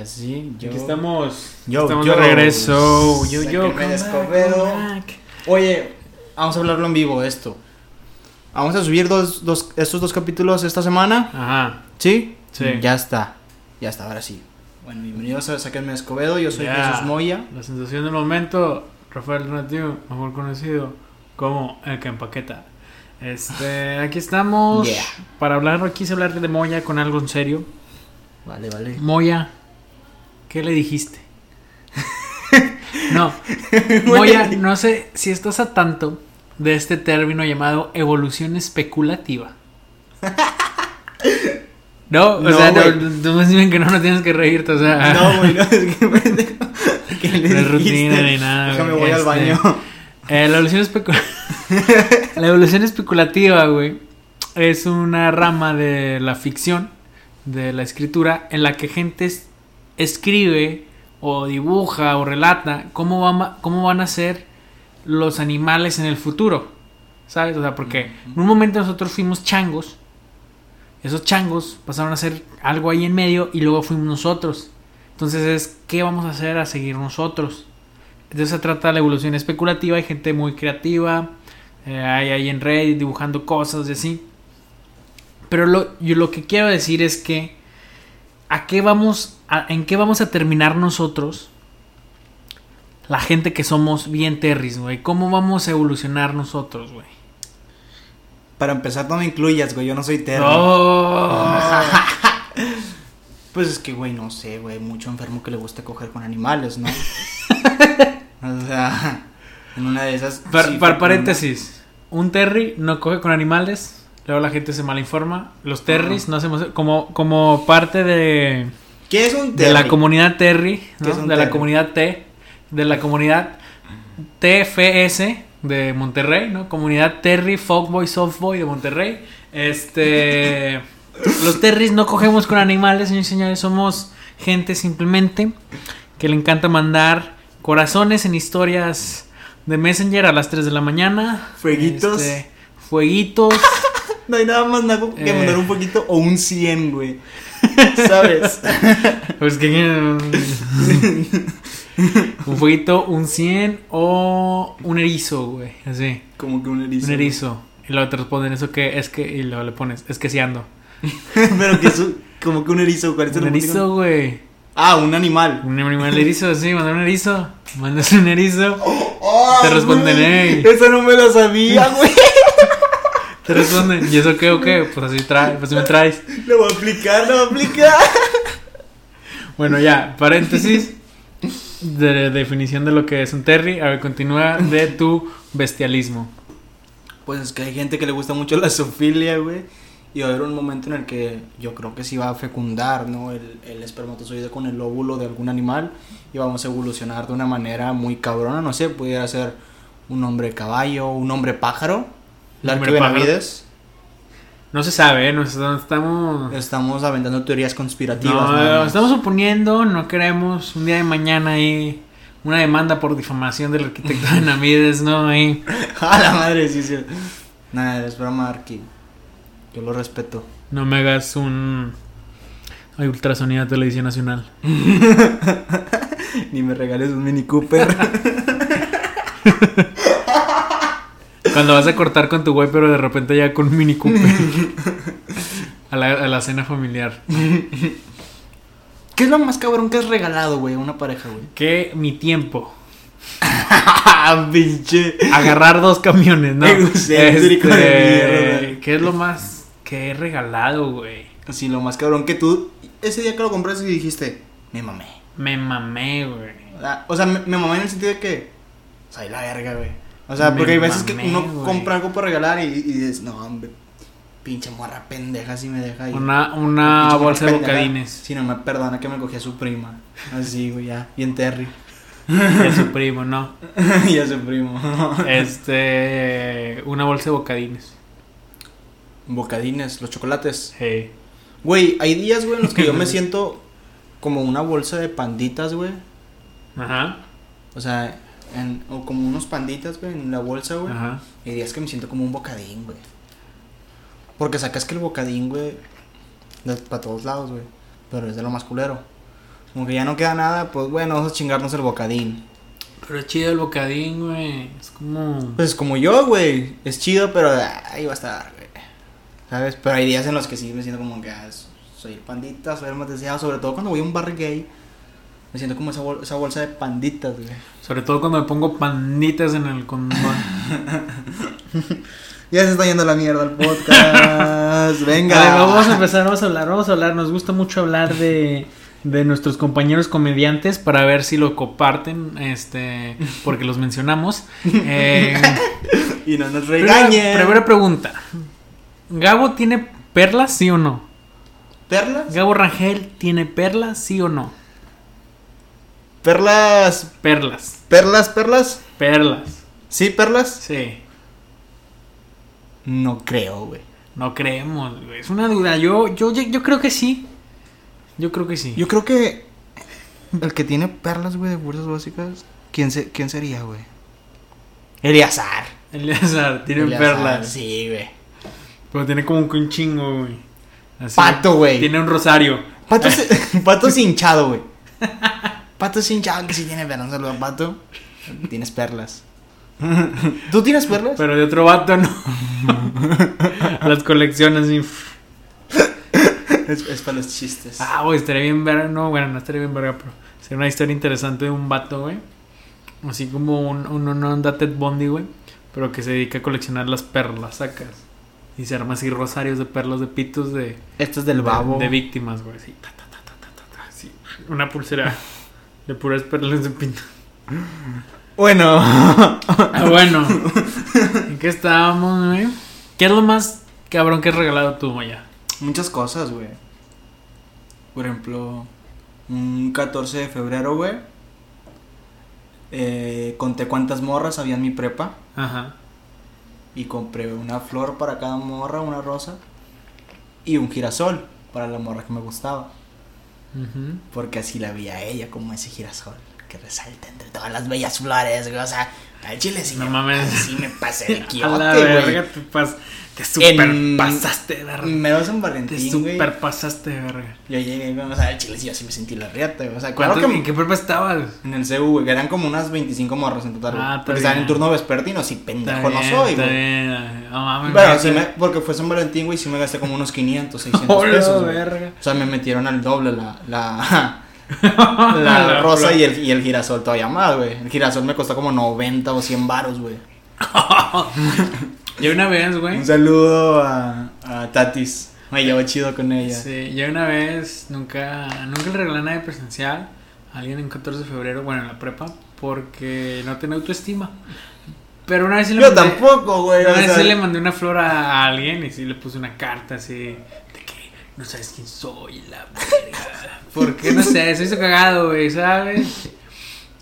Así, yo. Aquí estamos. Yo, estamos yo. de regreso. Yo, yo. Escobedo. Oye, vamos a hablarlo en vivo esto. Vamos a subir dos, dos, estos dos capítulos esta semana. Ajá. ¿Sí? Sí. Ya está. Ya está, ahora sí. Bueno, bienvenidos a Sáquenme de Escobedo. Yo soy. Jesús Moya. La sensación del momento. Rafael Donativo, mejor conocido como el que empaqueta. Este, aquí estamos Yeah. para hablar, quise hablar de Moya con algo en serio. Vale, vale. Moya, ¿qué le dijiste? no, Moya, no sé si estás a tanto de este término llamado evolución especulativa. No, o No, sea, no, me dicen que no, no tienes que reírte, o sea. No, güey, no, es que pendejo. ¿Qué le No es rutina ni nada, Déjame voy al este, baño. Eh, la evolución La evolución especulativa, güey, es una rama de la ficción, de la escritura, en la que gente es- escribe o dibuja o relata cómo, va- cómo van a ser los animales en el futuro. ¿Sabes? O sea, porque en un momento nosotros fuimos changos. Esos changos pasaron a ser algo ahí en medio y luego fuimos nosotros. Entonces es, ¿qué vamos a hacer a seguir nosotros? Entonces se trata de la evolución especulativa, hay gente muy creativa, eh, hay ahí en Reddit dibujando cosas y así. Pero lo, yo lo que quiero decir es que ¿a qué vamos a- ¿en qué vamos a terminar nosotros? La gente que somos bien terris, güey. ¿Cómo vamos a evolucionar nosotros, güey? Para empezar, no me incluyas, güey. Yo no soy. Oh. Pues es que, güey, no sé, güey. Mucho enfermo que le gusta coger con animales, ¿no? o sea, en una de esas. Par- sí, par- fue paréntesis. Un terry no coge con animales. Luego la gente se malinforma. Los terris no hacemos como, como parte de, ¿Qué es un de la terry? comunidad terry, ¿no? ¿Qué es un de la terry? comunidad T, de la comunidad TFS de Monterrey, ¿no? Comunidad Terry Folkboy Softboy de Monterrey. Este los terris no cogemos con animales, señores y señores, somos gente simplemente que le encanta mandar corazones en historias de Messenger a las 3 de la mañana. Fueguitos. Este, fueguitos. No hay nada más naco que Eh. mandar un poquito o un 100, güey. ¿Sabes? Pues que un fueguito, un 100 o un erizo, güey, así. Como que un erizo. Un erizo. Y luego te responden eso que es que y luego le pones, es que si ando. Pero que es como que un erizo. ¿cuál es el Un erizo, güey. Ah, un animal. Un animal erizo, sí, mandar un erizo. Mandas un erizo. Oh, Te responden, güey, "Ey". Eso no me lo sabía, güey. Te responden, ¿y eso qué o qué? Pues así trae, pues me traes. Lo voy a aplicar, lo voy a aplicar. Bueno, ya, paréntesis. De definición de lo que es un terry. A ver, continúa de tu bestialismo. Pues es que hay gente que le gusta mucho la zoofilia, güey. Y va a haber un momento en el que yo creo que sí va a fecundar, ¿no? El, el espermatozoide con el óvulo de algún animal. Y vamos a evolucionar de una manera muy cabrona. No sé, pudiera ser un hombre caballo, un hombre pájaro. La Benavides. No se sabe, ¿eh? Nos estamos. Estamos aventando teorías conspirativas. No, estamos suponiendo, no queremos un día de mañana ahí una demanda por difamación del arquitecto de Namides, ¿no? Ahí. A la madre, sí, sí. Nada, es broma, Arki. Yo lo respeto. No me hagas un. Ay, ultrasonido de televisión nacional. Ni me regales un Mini Cooper. Cuando vas a cortar con tu güey, pero de repente ya con un Mini Cooper. A la, a la cena familiar. ¿Qué es lo más cabrón que has regalado, güey, a una pareja, güey? Que mi tiempo. ¡Ah, pinche! Agarrar dos camiones, ¿no? Mierda. ¿Qué es lo más que he regalado, güey? Así, lo más cabrón que tú, ese día que lo compraste y dijiste, me mamé. Me mamé, güey. O sea, O sea, me, me mamé en el sentido de que, o sea, la verga, güey. O sea, Me porque hay veces que uno compra algo para regalar y, y dices, no, hombre, pinche morra pendeja si me deja ahí. Una, una bolsa de bocadines. Si no me perdona que me cogí a su prima. Así, güey, ya, bien Terry. De su primo, ¿no? y a su primo. Este. Una bolsa de bocadines. Bocadines, los chocolates. Hey. Güey, hay días, güey, en los que yo me siento como una bolsa de panditas, güey. Ajá. O sea, en- o como unos panditas, güey, en la bolsa, güey. Ajá. Y días que me siento como un bocadín, güey. Porque sacas que el bocadín, güey, para todos lados, güey. Pero es de lo más culero. Como que ya no queda nada, pues bueno, vamos a chingarnos el bocadín. Pero es chido el bocadín, güey. Es como. Pues como yo, güey. Es chido, pero ahí va a estar, güey. ¿Sabes? Pero hay días en los que sí me siento como que ah, soy el pandita, soy el más deseado. Sobre todo cuando voy a un bar gay. Me siento como esa, bol- esa bolsa de panditas, güey. Sobre todo cuando me pongo panditas en el condón. Ya se está yendo la mierda el podcast. Venga. A ver, vamos a empezar, vamos a hablar, vamos a hablar. Nos gusta mucho hablar de, de nuestros compañeros comediantes para ver si lo comparten, este, porque los mencionamos. Eh, Y no nos primera, regañen. primera pregunta. ¿Gabo tiene perlas, sí o no? ¿Perlas? ¿Gabo Rangel tiene perlas, sí o no? Perlas. Perlas. Perlas, perlas. Perlas. ¿Sí, perlas? Sí. No creo, güey. No creemos, güey. Es una duda. Yo, yo, yo, creo que sí. Yo creo que sí. Yo creo que el que tiene perlas, güey, de fuerzas básicas, ¿quién, se, quién sería, güey? Eliazar. Eleazar tiene perlas. Sí, güey. Pero tiene como un chingo, güey. Así. Pato, güey. Tiene un rosario. Pato, se- Pato es hinchado, güey. Pato es hinchado, que sí tiene perlas. Un saludo a Pato. Tienes perlas. ¿Tú tienes perlas? Pero de otro vato no. Las colecciones y... Es, es para los chistes. Ah, güey, estaría bien verga. No, bueno, no estaría bien verga, pero sería una historia interesante de un vato, güey. Así como un, un, un onda Ted Bundy, güey. Pero que se dedica a coleccionar las perlas, sacas. Y se arma así rosarios de perlas de pitos de, Esto es del babo. de, de víctimas, güey. Así, ta, ta, ta, ta, ta, ta, ta, así. Una pulsera de puras perlas de pito. Bueno. Ah, bueno. ¿En qué estábamos, güey? ¿Qué es lo más cabrón que has regalado tú, Maya? Muchas cosas, güey. Por ejemplo, un 14 de febrero, güey. eh, conté cuántas morras había en mi prepa. Ajá. Y compré una flor para cada morra, una rosa. Y un girasol para la morra que me gustaba. Porque así la vi a ella como ese girasol. Que resalta entre todas las bellas flores, güey. O sea, al chile sí, No me, mames. sí me pasé de A quiote, la güey. verga, te, pas, te super En- pasaste de verga. Mero San Te Valentín, güey. super pasaste de verga. Yo llegué, güey, o sea, al chile sí, yo sí me sentí la riata, güey. O sea, claro ¿Cuánto- que... ¿En qué prepa estabas? En el CU, güey, que eran como unas 25 morras en total. Ah, porque estaban en turno vespertino, sí, pendejo no soy, güey. bien. No mames, Pero me- sí me, porque fue San Valentín, güey, sí me gasté como unos 500, 600 Hola, pesos, verga. O sea, me metieron al doble la, la, la, La rosa y el, y el girasol todavía más, güey. El girasol me costó como 90 o 100 varos, güey. Yo una vez, güey. Un saludo a, a Tatis. Me llevo chido con ella. Sí, yo una vez nunca, nunca le regalé nada de presencial a alguien en 14 de febrero, bueno, en la prepa, porque no tenía autoestima. Pero una vez sí le Yo mandé- tampoco, güey. Una vez sea, sí le mandé una flor a, alguien y sí le puse una carta así no sabes quién soy, la verga. Porque no sé, se hizo cagado, güey, ¿sabes?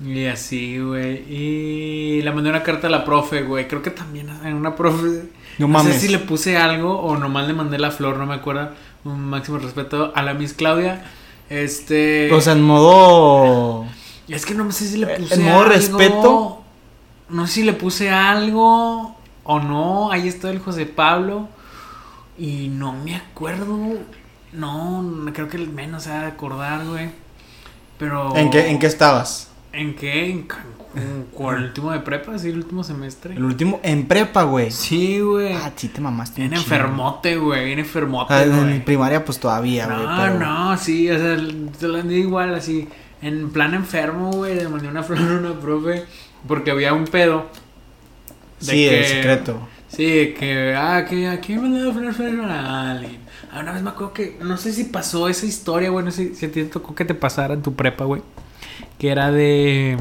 Y así, güey. Y le mandé una carta a la profe, güey. Creo que también en una profe. No No, mames. sé si le puse algo o nomás le mandé la flor, no me acuerdo. Un máximo respeto a la Miss Claudia. Este. O sea, en modo. Es que no sé si le Eh, puse en modo algo. respeto. No sé si le puse algo o no. Ahí está el José Pablo. Y no me acuerdo. No, creo que el menos se ha de acordar, güey. Pero. ¿En qué, ¿En qué estabas? ¿En qué? ¿En, en cuál? ¿El último de prepa? Sí, el último semestre. El último. En prepa, güey. Sí, güey. Ah, sí te mamaste. Bien enfermote, güey. Bien enfermote, Ah, en güey. primaria, pues todavía, güey. No, pero- no, sí, o sea, te lo digo igual, así, en plan enfermo, güey, le mandé una flor a una profe, porque había un pedo. de Sí, el secreto. Sí, que, ah, que aquí me mandaba flor flor a alguien. Ah, una vez me acuerdo que, no sé si pasó esa historia, güey, no sé si a ti te tocó que te pasara en tu prepa, güey, que era de,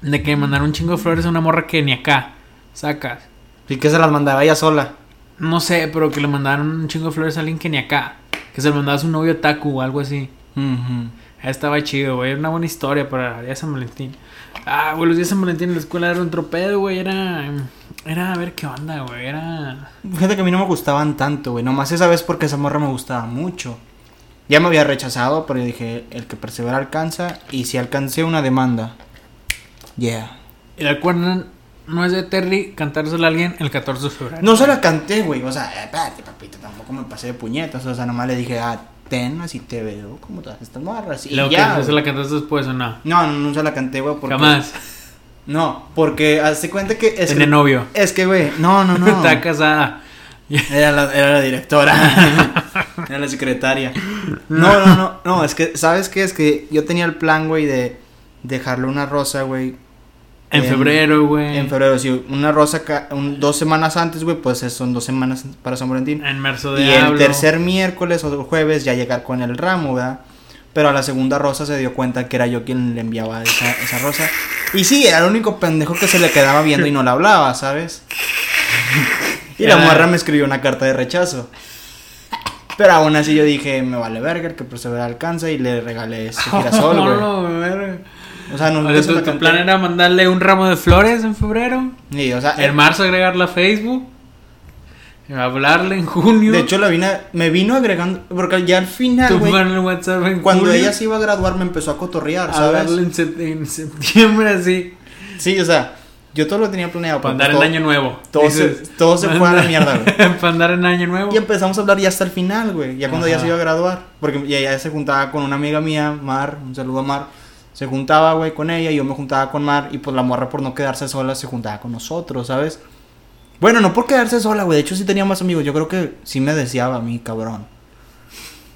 de que mandaron un chingo de flores a una morra que ni acá, sacas. Y que se las mandaba ella sola. No sé, pero que le mandaron un chingo de flores a alguien que ni acá. Que se lo mandaba a su novio Taku o algo así. Ujú. Ah, Estaba chido, güey. Era una buena historia para el día de San Valentín. Ah, güey, los días de San Valentín en la escuela era un tropedo, güey. Era. Era a ver qué onda, güey. Era. Fíjate que a mí no me gustaban tanto, güey. Nomás esa vez porque esa morra me gustaba mucho. Ya me había rechazado, pero yo dije, el que persevera alcanza. Y si alcancé una demanda. Yeah. ¿Y recuerdan? No es de Terry cantárselo a alguien el 14 de febrero. No se la canté, güey. O sea, eh, espérate, papito, tampoco me pasé de puñetas. O sea, nomás le dije, ah, ten, así te veo, como todas estas morras. Y Luego ya, que se la cantaste después o no. No, no, no se la canté, güey, porque... Jamás. No, porque hazte cuenta que... Es Tenía que, novio. es que, güey, no, no, no. Está casada. Era la, era la directora. era la secretaria. No, no, no. No, es que, ¿sabes qué? Es que yo tenía el plan, güey, de dejarle una rosa, güey. En, En- febrero, güey. En febrero, sí. Una rosa un- dos semanas antes, güey, pues son dos semanas para San Valentín. En marzo de Y el tercer miércoles o jueves ya llegar con el ramo, ¿verdad? Pero a la segunda rosa se dio cuenta que era yo quien le enviaba esa, esa rosa. Y sí, era el único pendejo que se le quedaba viendo y no le hablaba, ¿sabes? Y la Ya. morra me escribió una carta de rechazo. Pero aún así yo dije, me vale verga, que persevera alcanza y le regalé este girasol, güey. O sea, no O sea, se tu, tu plan era mandarle un ramo de flores en febrero. Sí, o sea, En marzo agregarla a Facebook. Hablarle en junio. de hecho la vine, me vino agregando, porque ya al final, WhatsApp en cuando julio, ella se iba a graduar me empezó a cotorrear, ¿sabes? hablarle en, en septiembre así. Sí, o sea, yo todo lo tenía planeado. Para andar en todo- año nuevo. todo se- todo se fue a la mierda, güey. Para andar en año nuevo. Y empezamos a hablar ya hasta el final, güey. Ya cuando Ajá. se iba a graduar. Porque ya se juntaba con una amiga mía, Mar. Un saludo a Mar. Se juntaba, güey, con ella. Y yo me juntaba con Mar. Y pues la morra, por no quedarse sola, se juntaba con nosotros, ¿sabes? Bueno, no por quedarse sola, güey. De hecho, sí tenía más amigos. Yo creo que sí me deseaba a mí, cabrón.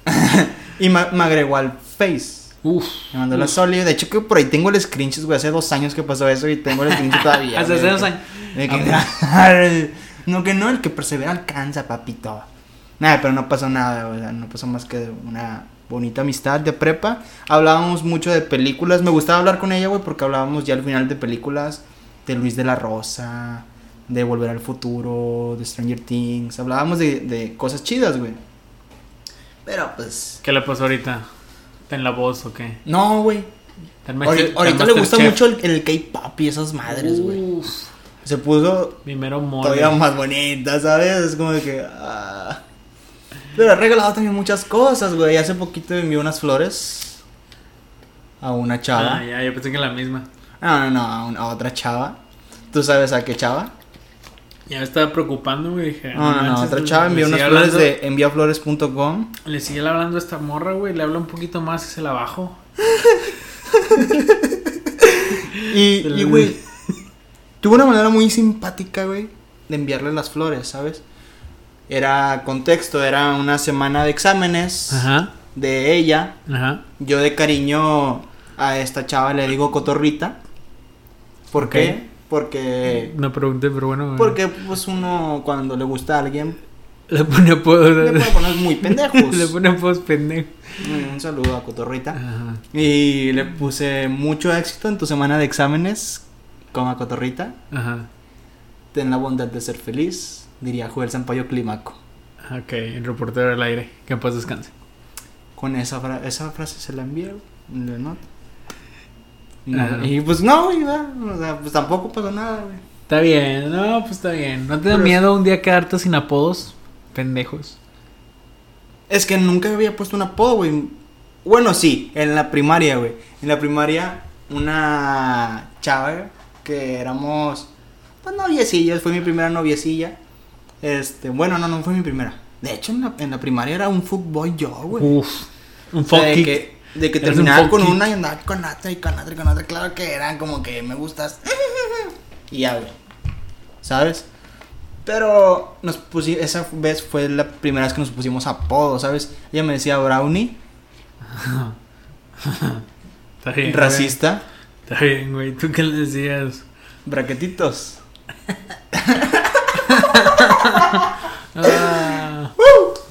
y me, me agregó al Face. Uf. Me mandó la Soli. De hecho, que por ahí tengo el screenshot, güey. Hace dos años que pasó eso y tengo el screenshot todavía. Hace güey. dos años. De que- no, que no, el que persevera alcanza, papito. Nada, pero no pasó nada, sea, no pasó más que una bonita amistad de prepa. Hablábamos mucho de películas. Me gustaba hablar con ella, güey, porque hablábamos ya al final de películas de Luis de la Rosa, de Volver al Futuro, de Stranger Things. Hablábamos de, de cosas chidas, güey. Pero pues. ¿Qué le pasó ahorita? ¿Está en la voz o qué? No, güey. ¿Está en Master- Ahorita, le gusta mucho el, el K-pop y esas madres, güey. Se puso Mi mero mole. todavía más bonita, ¿sabes? Es como de que. ah. Pero ha regalado también muchas cosas, güey. Hace poquito me envió unas flores a una chava. Ah, ya, yo pensé que la misma. No, no, no, a, una- a otra chava. ¿Tú sabes a qué chava? Ya me estaba preocupando, güey. Dije, No, no, no. manches, Otra chava envió unas flores hablando- de enviaflores.com. Le sigue hablando a esta morra, güey. Le habla un poquito más y se la bajo. Y, y, güey, tuvo una manera muy simpática, güey, de enviarle las flores, ¿sabes? Era contexto, era una semana de exámenes Ajá. de ella. Ajá. Yo de cariño a esta chava le digo cotorrita. ¿Por qué? Porque No pregunté, pero bueno. porque pues uno cuando le gusta a alguien Le pone apodos. le puede poner muy pendejos. Le pone apodos pendejos. Un saludo a cotorrita. Ajá. Y le puse mucho éxito en tu semana de exámenes con cotorrita. Ajá. Ten la bondad de ser feliz, diría Joel Sampaio Clímaco. Ok, el reportero del aire. Que en paz descanse. Con esa, fra- esa frase se la envié. Ajá. No, y pues no, güey, o sea, pues tampoco pasó nada, güey. Está bien, no, pues está bien. ¿No te da Pero- miedo un día quedarte sin apodos? Pendejos. Es que nunca había puesto un apodo, güey. Bueno, sí, en la primaria, güey. En la primaria, una chava que éramos, pues noviecillas, fue mi primera noviecilla. Este, bueno, no, no fue mi primera. De hecho, en la, en la primaria era un fuckboy yo, güey. Uf. Un O sea, fuck de kick. que, de que Eres un terminaba fuck con kick. una y andaba con otra y con otra y con otra. Claro que eran como que me gustas. Y ya, güey. ¿Sabes? Pero nos pusi esa vez fue la primera vez que nos pusimos apodo, ¿sabes? Ella me decía Brownie, Está bien. racista, güey. Está bien, güey. ¿Tú qué le decías? braquetitos. Ah,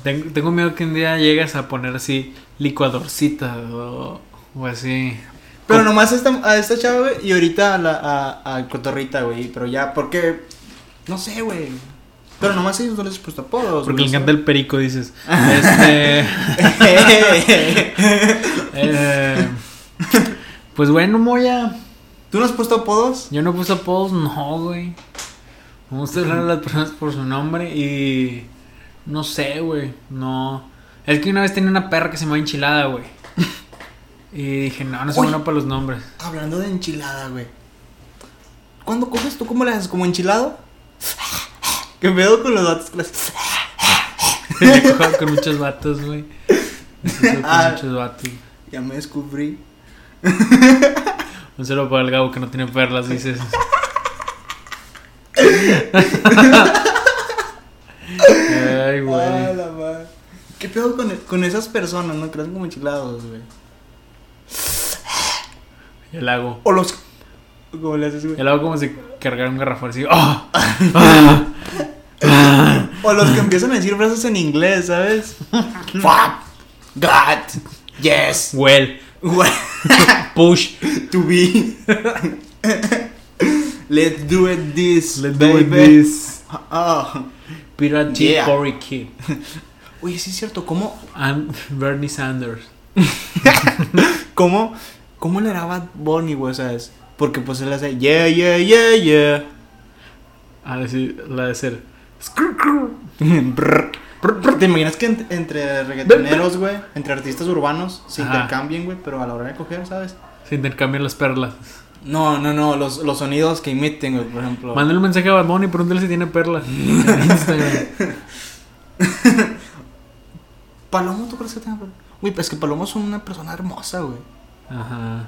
tengo, tengo miedo que un día llegues a poner así licuadorcita o, o así. Pero nomás a esta, a esta chava, güey, y ahorita a la a, a Cotorrita, güey. Pero ya, porque. No sé, güey. Pero nomás a ellos no les he puesto apodos. Porque le encanta el perico, dices. Este. eh, pues bueno, Moya. ¿Tú no has puesto apodos? Yo no puse apodos, no, güey. Me gusta hablar a las personas por su nombre y. No sé, güey. No. Es que una vez tenía una perra que se llamaba Enchilada, güey. Y dije, no, no soy bueno para los nombres. Hablando de enchilada, güey. ¿Cuándo coges tú? ¿Cómo le haces? ¿Como enchilado? Que pedo con los datos. Jugado con muchos vatos, güey. Ah. muchos vatos. Ya me descubrí. Un saludo para el Gabo que no tiene perlas, dices. Ay, Ah, güey. la madre. ¿Qué pedo con, con esas personas, no? Crean como enchilados, güey. El hago. O los. ¿Cómo le haces, güey? El hago como si cargara un garrafón así. ¡Ah! ¡Ah! ¡Ah! O los que empiezan a decir frases en inglés, ¿sabes? Fuck. God. Yes. Well. Well, Push. to be. Let's do it this. Let's do it this. Ah. Pirate Yeah. Kid. Oye, sí es cierto. ¿Cómo, And Bernie Sanders. cómo, cómo le era Bad Bunny, güey? ¿Sabes? Porque pues él hace yeah, yeah, yeah, yeah. A decir, la de ser. ¿Te imaginas que en- entre reggaetoneros, güey, entre artistas urbanos, se Ajá. intercambien, güey, pero a la hora de coger, ¿sabes? Se intercambian las perlas. No, no, no, los, los sonidos que imiten, güey, por ejemplo. Mándale un mensaje a Bad Bunny y pregúntale si tiene perlas. En Instagram. Palomo, ¿tú crees que tenga pelo? Güey, pues es que Palomo es una persona hermosa, güey. Ajá.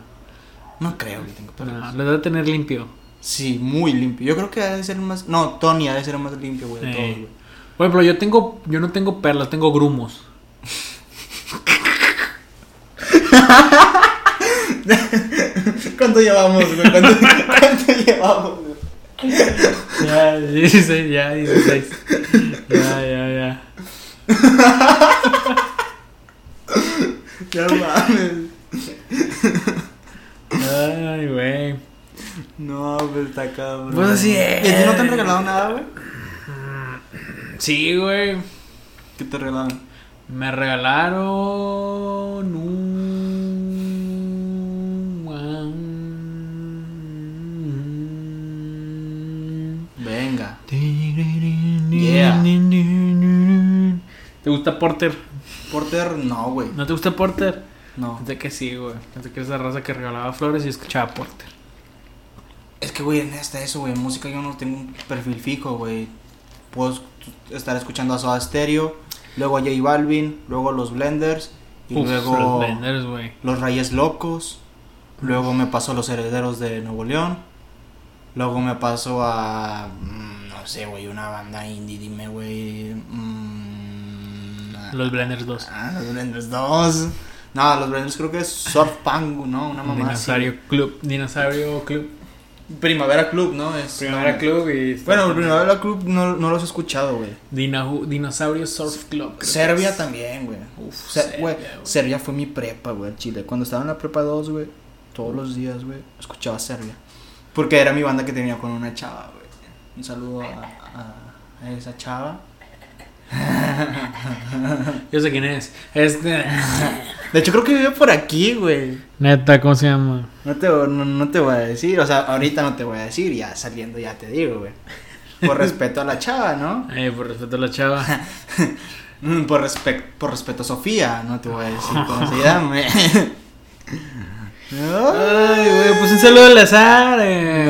No creo que tenga pelo. No, lo debe tener limpio. Sí, muy limpio. Yo creo que ha de ser el más. No, Tony ha de ser el más limpio, güey, de todos, güey. Por ejemplo, yo tengo, yo no tengo perlas, tengo grumos. ¿Cuánto llevamos, güey? ¿Cuánto, cuánto llevamos, güey? Ya, 16, ya, 16. Ya, ya, ya. Ya mames. Ay, güey. No, pues está cabrón. Pues así ¿Y a ti no te han regalado nada, güey? Sí, güey. ¿Qué te regalaron? Me regalaron un... Venga. Yeah. ¿Te gusta Porter? Porter, no, güey. ¿No te gusta Porter? No. Pensé que sí, güey. Pensé que esa raza que regalaba flores y escuchaba Porter. Es que, güey, en esta eso, güey. En música yo no tengo un perfil fijo, güey. Puedo estar escuchando a Soda Stereo, luego a J Balvin, luego a los Blenders, y Uf, luego los Blenders, güey. los Reyes Locos. Luego me paso a los Herederos de Nuevo León. Luego me paso a. mm, No sé, güey, una banda indie, dime, güey. mm, Los Blenders 2. Ah, los Blenders 2. No, los Blenders creo que es Surf Punk, ¿no? Una mamá Dinosaurio Club. Dinosaurio Club. Primavera Club, ¿no? Es, Primavera. Club y... Bueno, el Primavera Club no, no los he escuchado, güey. Dinosaurio Surf Club. Serbia también, güey. Uf, Se- Serbia, güey. Serbia fue mi prepa, güey, Chile. Cuando estaba en la prepa 2, güey, todos los días, güey, escuchaba Serbia. Porque era mi banda que tenía con una chava, güey. Un saludo a- a esa chava. Yo sé quién es. Este... De hecho, creo que vive por aquí, güey. Neta, ¿cómo se llama? No te, no, no te voy a decir, o sea, ahorita no te voy a decir, ya saliendo ya te digo, güey. Por respeto a la chava, ¿no? Eh, por respeto a la chava. Por, respec- por respeto a Sofía, no te voy a decir cómo se llama. Ay, güey, pues un saludo al azar. Eh.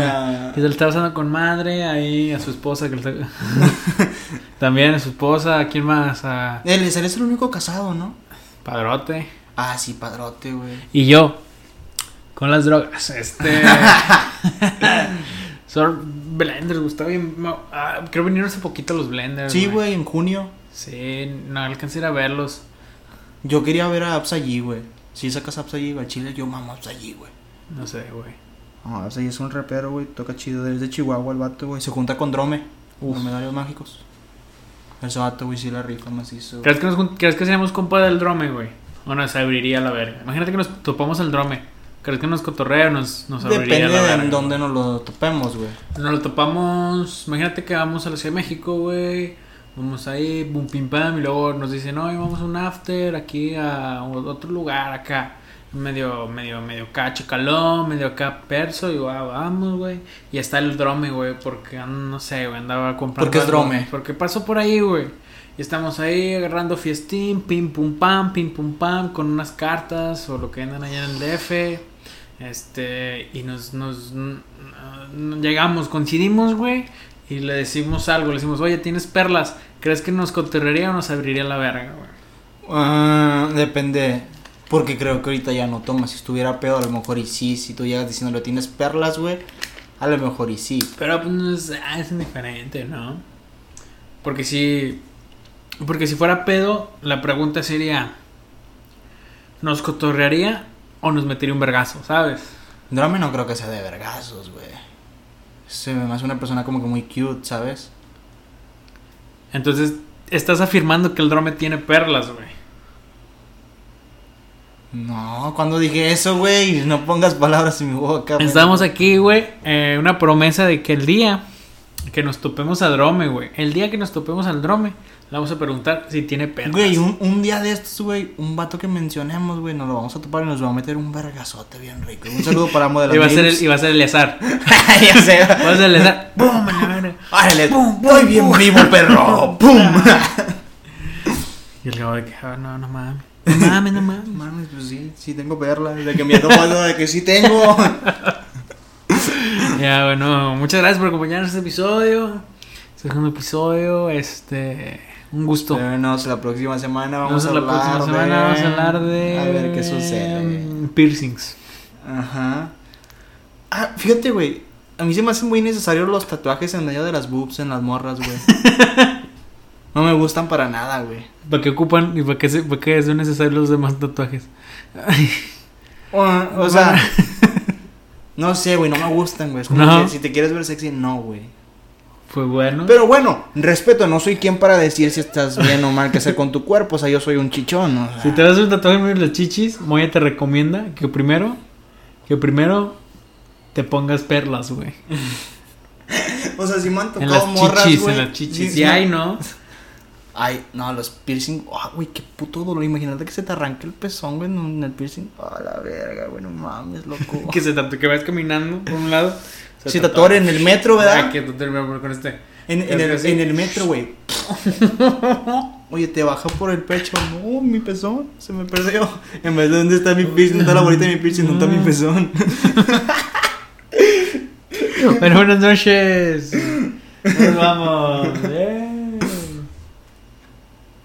Que se le está pasando con madre. Ahí a su esposa. Que le está... También a su esposa. ¿A quién más? A Él es el único casado, ¿no? Padrote. Ah, sí, padrote, güey. Y yo. Con las drogas. Este. Son blenders, Gustavo. bien- no, ah, creo vinieron hace poquito los blenders. Sí, güey, en junio. Sí, no alcancé a ir a verlos. Yo quería ver a Abs allí, güey. Si sacas Abs allí, güey, Chile, yo mamo Abs allí, güey. No sé, güey. Ah, Abs allí es un rapero, güey. Toca chido desde Chihuahua el vato, güey. Se junta con Drome. Uf. Los medallos mágicos. Ese vato, güey, sí la rifa macizo. ¿Crees que, nos, ¿Crees que seríamos compa del drome, güey? O nos abriría la verga. Imagínate que nos topamos el drome. ¿Crees que nos cotorrea o nos, nos abriría Depende la verga? en dónde nos lo topemos, güey. Nos lo topamos. Imagínate que vamos a la Ciudad de México, güey. Vamos ahí, boom, pim, pam. Y luego nos dicen, no, vamos a un after aquí a otro lugar acá. Medio, medio, medio acá chacalón, medio acá perso. Y ah, vamos, güey. Y está el drome, güey. Porque no sé, güey. Andaba comprando. ¿Por qué es algo, drome? Porque pasó por ahí, güey. Y estamos ahí agarrando fiestín, pim, pum, pam, pim, pum, pam. Con unas cartas o lo que andan allá en el DF. Este, y nos, nos, llegamos, coincidimos, güey, y le decimos algo, le decimos, oye, tienes perlas, ¿crees que nos cotorrearía o nos abriría la verga, güey? Ah, depende. Porque creo que ahorita ya no toma. Si estuviera pedo, a lo mejor y sí. Si tú llegas diciéndole tienes perlas, güey. A lo mejor y sí. Pero pues es, ah, es indiferente, ¿no? Porque si. Porque si fuera pedo, la pregunta sería. ¿Nos cotorrearía o nos metería un vergazo, sabes? Drame no creo que sea de vergazos, güey. Se me hace una persona como que muy cute, ¿sabes? Entonces, estás afirmando que el drome tiene perlas, güey. No, cuando dije eso, güey, no pongas palabras en mi boca. Estamos aquí, güey, eh, una promesa de que el día que nos topemos a Drome, güey, el día que nos topemos al Drome, le vamos a preguntar si tiene perlas. Güey, un, un día de estos, güey, un vato que mencionemos, güey, nos lo vamos a topar y nos va a meter un vergazote bien rico. Un saludo para Amo de las Y va a ser el, y va a ser el azar. ya sé. Va a ser el azar. ¡Bum! la. ¡Árale! Pum, ¡Estoy bien vivo, perro! ¡Pum! Y el de que, ah, no, no mames. No mames, no mames. Mames, pues sí, sí tengo perlas. De que me ando de que sí tengo. Ya, bueno, muchas gracias por acompañarnos en este episodio. Segundo episodio, este. Un gusto. Vernos la próxima semana. Vamos a la hablar próxima de- semana, vamos a hablar de. A ver qué sucede. Piercings. Ajá. Ah, fíjate, güey. A mí se me hacen muy necesarios los tatuajes en medio de las boobs en las morras, güey. no me gustan para nada, güey. ¿Para qué ocupan y para qué, se- para qué son necesarios los demás tatuajes? O, o sea, no sé, güey, no me gustan, güey. Es como No. que si te quieres ver sexy, no, güey. Fue bueno. Pero bueno, respeto, no soy quien para decir si estás bien o mal que hacer con tu cuerpo. O sea, yo soy un chichón, o sea. Si te das un tatuaje en las chichis, Moya te recomienda que primero, que primero te pongas perlas, güey. O sea, si me han En tocado las morras, chichis, güey. en las chichis. Sí. hay, ¿no? Ay, no, los piercing. Ah, güey, qué puto dolor. Imagínate que se te arranque el pezón, güey, en el piercing. A la verga, güey, no mames, loco. Que se tatu que vas caminando por un lado. Si te atora en el metro, ¿verdad? Ah, que tú terminas con este. En, en el, en el metro, güey. Oye, te baja por el pecho. No, mi pezón se me perdió. En vez de dónde está mi piercing, ¿dónde está la bolita de mi piercing? ¿Dónde está mi pezón? Bueno, buenas noches. Nos vamos. Eh.